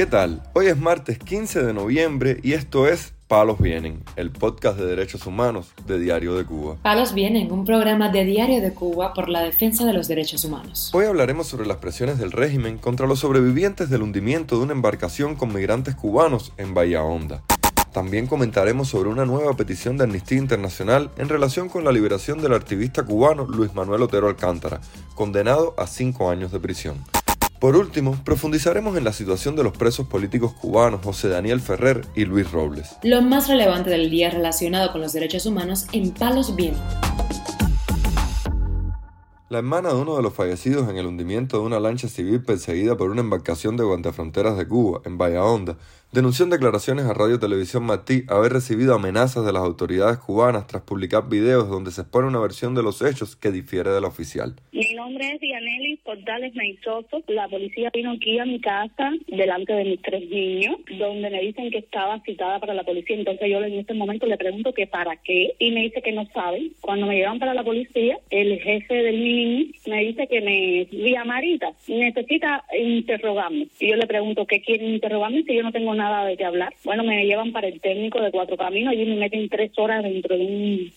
¿Qué tal? Hoy es martes 15 de noviembre y esto es Palos Vienen, el podcast de derechos humanos de Diario de Cuba. Palos Vienen, un programa de Diario de Cuba por la defensa de los derechos humanos. Hoy hablaremos sobre las presiones del régimen contra los sobrevivientes del hundimiento de una embarcación con migrantes cubanos en Bahía Honda. También comentaremos sobre una nueva petición de Amnistía Internacional en relación con la liberación del activista cubano Luis Manuel Otero Alcántara, condenado a cinco años de prisión. Por último, profundizaremos en la situación de los presos políticos cubanos José Daniel Ferrer y Luis Robles. Lo más relevante del día relacionado con los derechos humanos en Palos Vientos. La hermana de uno de los fallecidos en el hundimiento de una lancha civil perseguida por una embarcación de guantafronteras de Cuba, en Bahía denunció en declaraciones a Radio Televisión Martí haber recibido amenazas de las autoridades cubanas tras publicar videos donde se expone una versión de los hechos que difiere de la oficial. Mi nombre es Dianelli Portales Meizoso. La policía vino aquí a mi casa delante de mis tres niños, donde me dicen que estaba citada para la policía. Entonces yo en este momento le pregunto que para qué y me dice que no saben. Cuando me llevan para la policía, el jefe del niño me dice que me vía Marita necesita interrogarme. Y yo le pregunto qué quiere interrogarme si yo no tengo nada de qué hablar. Bueno, me llevan para el técnico de Cuatro Caminos, allí me meten tres horas dentro de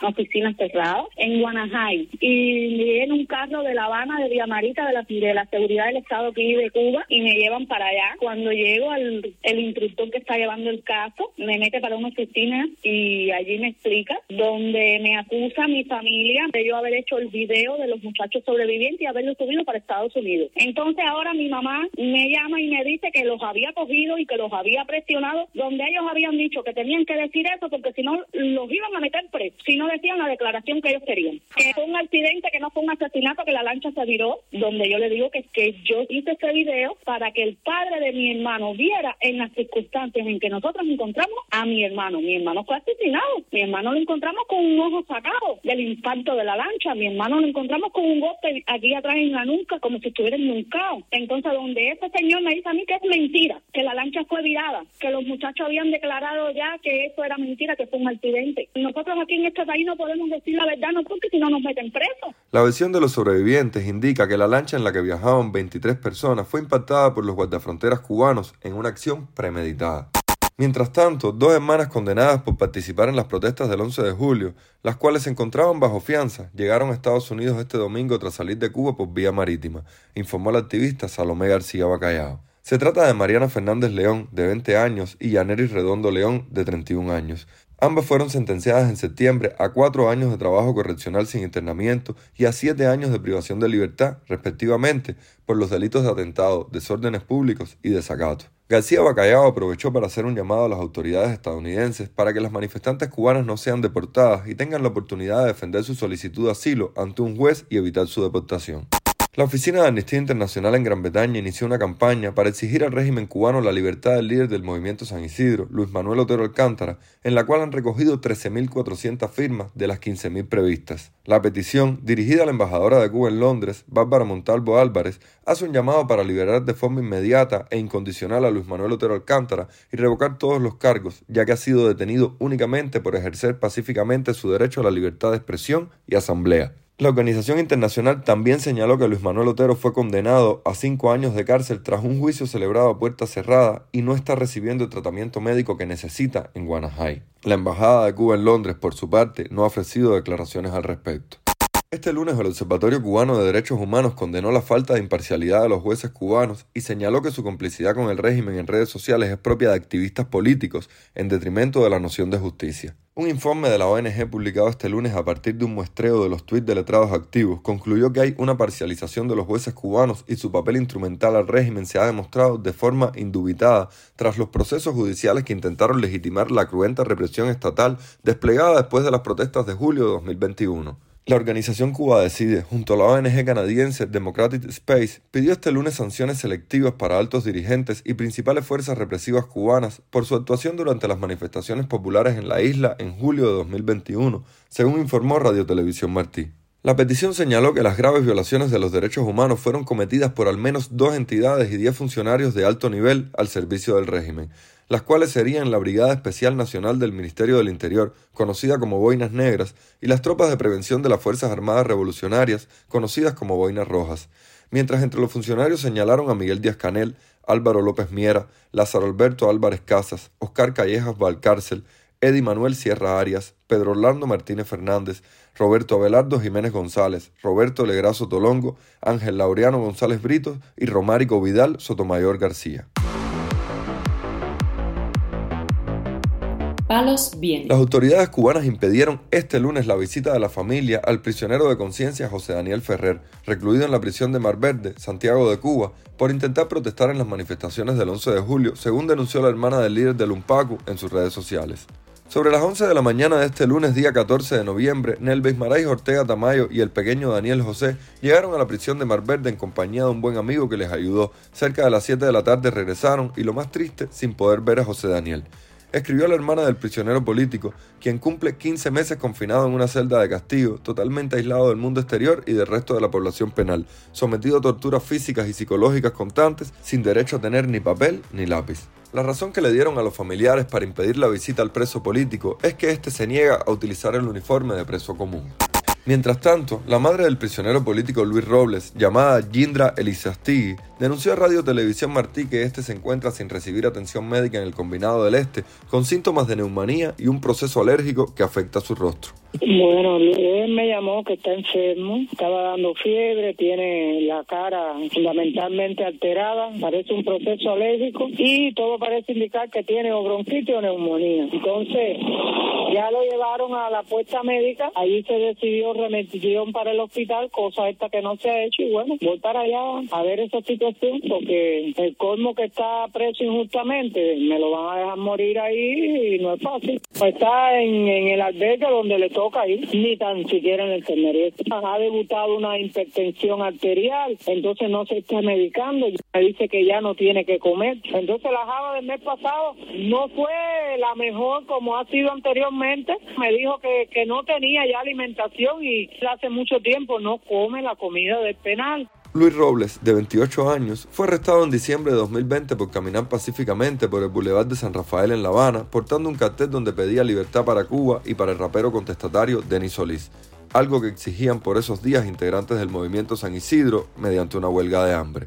una oficina cerrada en Guanajay. Y me un carro de La Habana, de Villamarita, de la, de la seguridad del Estado aquí de Cuba, y me llevan para allá. Cuando llego, al, el instructor que está llevando el caso me mete para una oficina y allí me explica, donde me acusa mi familia de yo haber hecho el video de los muchachos sobrevivientes y haberlo subido para Estados Unidos. Entonces ahora mi mamá me llama y me dice que los había cogido y que los había presionado, donde ellos habían dicho que tenían que decir eso porque si no los iban a meter presos, si no decían la declaración que ellos querían. Que fue un accidente, que no fue un asesinato, que la lancha se viró, donde yo le digo que, que yo hice ese video para que el padre de mi hermano viera en las circunstancias en que nosotros encontramos a mi hermano. Mi hermano fue asesinado, mi hermano lo encontramos con un ojo sacado del impacto de la lancha, mi hermano lo encontramos con un aquí atrás en la nuca como si estuviera ennuncado. Entonces donde ese señor me dice a mí que es mentira, que la lancha fue virada, que los muchachos habían declarado ya que eso era mentira, que fue un accidente. Nosotros aquí en este país no podemos decir la verdad, no porque si no nos meten presos. La versión de los sobrevivientes indica que la lancha en la que viajaban 23 personas fue impactada por los guardafronteras cubanos en una acción premeditada. Mientras tanto, dos hermanas condenadas por participar en las protestas del 11 de julio, las cuales se encontraban bajo fianza, llegaron a Estados Unidos este domingo tras salir de Cuba por vía marítima, informó la activista Salomé García Bacallao. Se trata de Mariana Fernández León, de 20 años, y Yaneris Redondo León, de 31 años. Ambas fueron sentenciadas en septiembre a cuatro años de trabajo correccional sin internamiento y a siete años de privación de libertad, respectivamente, por los delitos de atentado, desórdenes públicos y desacato. García Bacallao aprovechó para hacer un llamado a las autoridades estadounidenses para que las manifestantes cubanas no sean deportadas y tengan la oportunidad de defender su solicitud de asilo ante un juez y evitar su deportación. La Oficina de Amnistía Internacional en Gran Bretaña inició una campaña para exigir al régimen cubano la libertad del líder del movimiento San Isidro, Luis Manuel Otero Alcántara, en la cual han recogido 13.400 firmas de las 15.000 previstas. La petición, dirigida a la embajadora de Cuba en Londres, Bárbara Montalvo Álvarez, hace un llamado para liberar de forma inmediata e incondicional a Luis Manuel Otero Alcántara y revocar todos los cargos, ya que ha sido detenido únicamente por ejercer pacíficamente su derecho a la libertad de expresión y asamblea. La organización internacional también señaló que Luis Manuel Otero fue condenado a cinco años de cárcel tras un juicio celebrado a puerta cerrada y no está recibiendo el tratamiento médico que necesita en Guanajay. La Embajada de Cuba en Londres, por su parte, no ha ofrecido declaraciones al respecto. Este lunes el Observatorio Cubano de Derechos Humanos condenó la falta de imparcialidad de los jueces cubanos y señaló que su complicidad con el régimen en redes sociales es propia de activistas políticos en detrimento de la noción de justicia. Un informe de la ONG publicado este lunes a partir de un muestreo de los tuits de letrados activos concluyó que hay una parcialización de los jueces cubanos y su papel instrumental al régimen se ha demostrado de forma indubitada tras los procesos judiciales que intentaron legitimar la cruenta represión estatal desplegada después de las protestas de julio de 2021. La organización Cuba Decide, junto a la ONG canadiense Democratic Space, pidió este lunes sanciones selectivas para altos dirigentes y principales fuerzas represivas cubanas por su actuación durante las manifestaciones populares en la isla en julio de 2021, según informó Radio Televisión Martí. La petición señaló que las graves violaciones de los derechos humanos fueron cometidas por al menos dos entidades y diez funcionarios de alto nivel al servicio del régimen, las cuales serían la Brigada Especial Nacional del Ministerio del Interior, conocida como Boinas Negras, y las tropas de prevención de las Fuerzas Armadas Revolucionarias, conocidas como Boinas Rojas, mientras entre los funcionarios señalaron a Miguel Díaz Canel, Álvaro López Miera, Lázaro Alberto Álvarez Casas, Oscar Callejas Valcárcel, Eddie Manuel Sierra Arias, Pedro Orlando Martínez Fernández, Roberto Abelardo Jiménez González, Roberto Legrazo Tolongo, Ángel Laureano González Brito y Romárico Vidal Sotomayor García. Palos vienen. Las autoridades cubanas impidieron este lunes la visita de la familia al prisionero de conciencia José Daniel Ferrer, recluido en la prisión de Mar Verde, Santiago de Cuba, por intentar protestar en las manifestaciones del 11 de julio, según denunció la hermana del líder del UMPACU en sus redes sociales. Sobre las 11 de la mañana de este lunes, día 14 de noviembre, Nelvis Maray Ortega Tamayo y el pequeño Daniel José llegaron a la prisión de Mar Verde en compañía de un buen amigo que les ayudó. Cerca de las 7 de la tarde regresaron y lo más triste, sin poder ver a José Daniel escribió la hermana del prisionero político, quien cumple 15 meses confinado en una celda de castigo, totalmente aislado del mundo exterior y del resto de la población penal, sometido a torturas físicas y psicológicas constantes, sin derecho a tener ni papel ni lápiz. La razón que le dieron a los familiares para impedir la visita al preso político es que éste se niega a utilizar el uniforme de preso común. Mientras tanto, la madre del prisionero político Luis Robles, llamada Gindra Elizastigui, denunció a Radio Televisión Martí que este se encuentra sin recibir atención médica en el combinado del Este, con síntomas de neumonía y un proceso alérgico que afecta su rostro. Bueno, él me llamó que está enfermo, estaba dando fiebre, tiene la cara fundamentalmente alterada, parece un proceso alérgico y todo parece indicar que tiene o bronquitis o neumonía. Entonces, ya lo llevaron a la puesta médica, allí se decidió remisión para el hospital, cosa esta que no se ha hecho y bueno, voy para allá a ver esa situación porque el colmo que está preso injustamente, me lo van a dejar morir ahí y no es fácil. Está en, en el albergue donde le toca ir, ni tan siquiera en el enfermería. Ha debutado una hipertensión arterial, entonces no se está medicando, me dice que ya no tiene que comer. Entonces la java del mes pasado no fue la mejor como ha sido anteriormente. Me dijo que, que no tenía ya alimentación y hace mucho tiempo no come la comida del penal. Luis Robles, de 28 años, fue arrestado en diciembre de 2020 por caminar pacíficamente por el Boulevard de San Rafael en La Habana, portando un cartel donde pedía libertad para Cuba y para el rapero contestatario Denis Solís, algo que exigían por esos días integrantes del movimiento San Isidro mediante una huelga de hambre.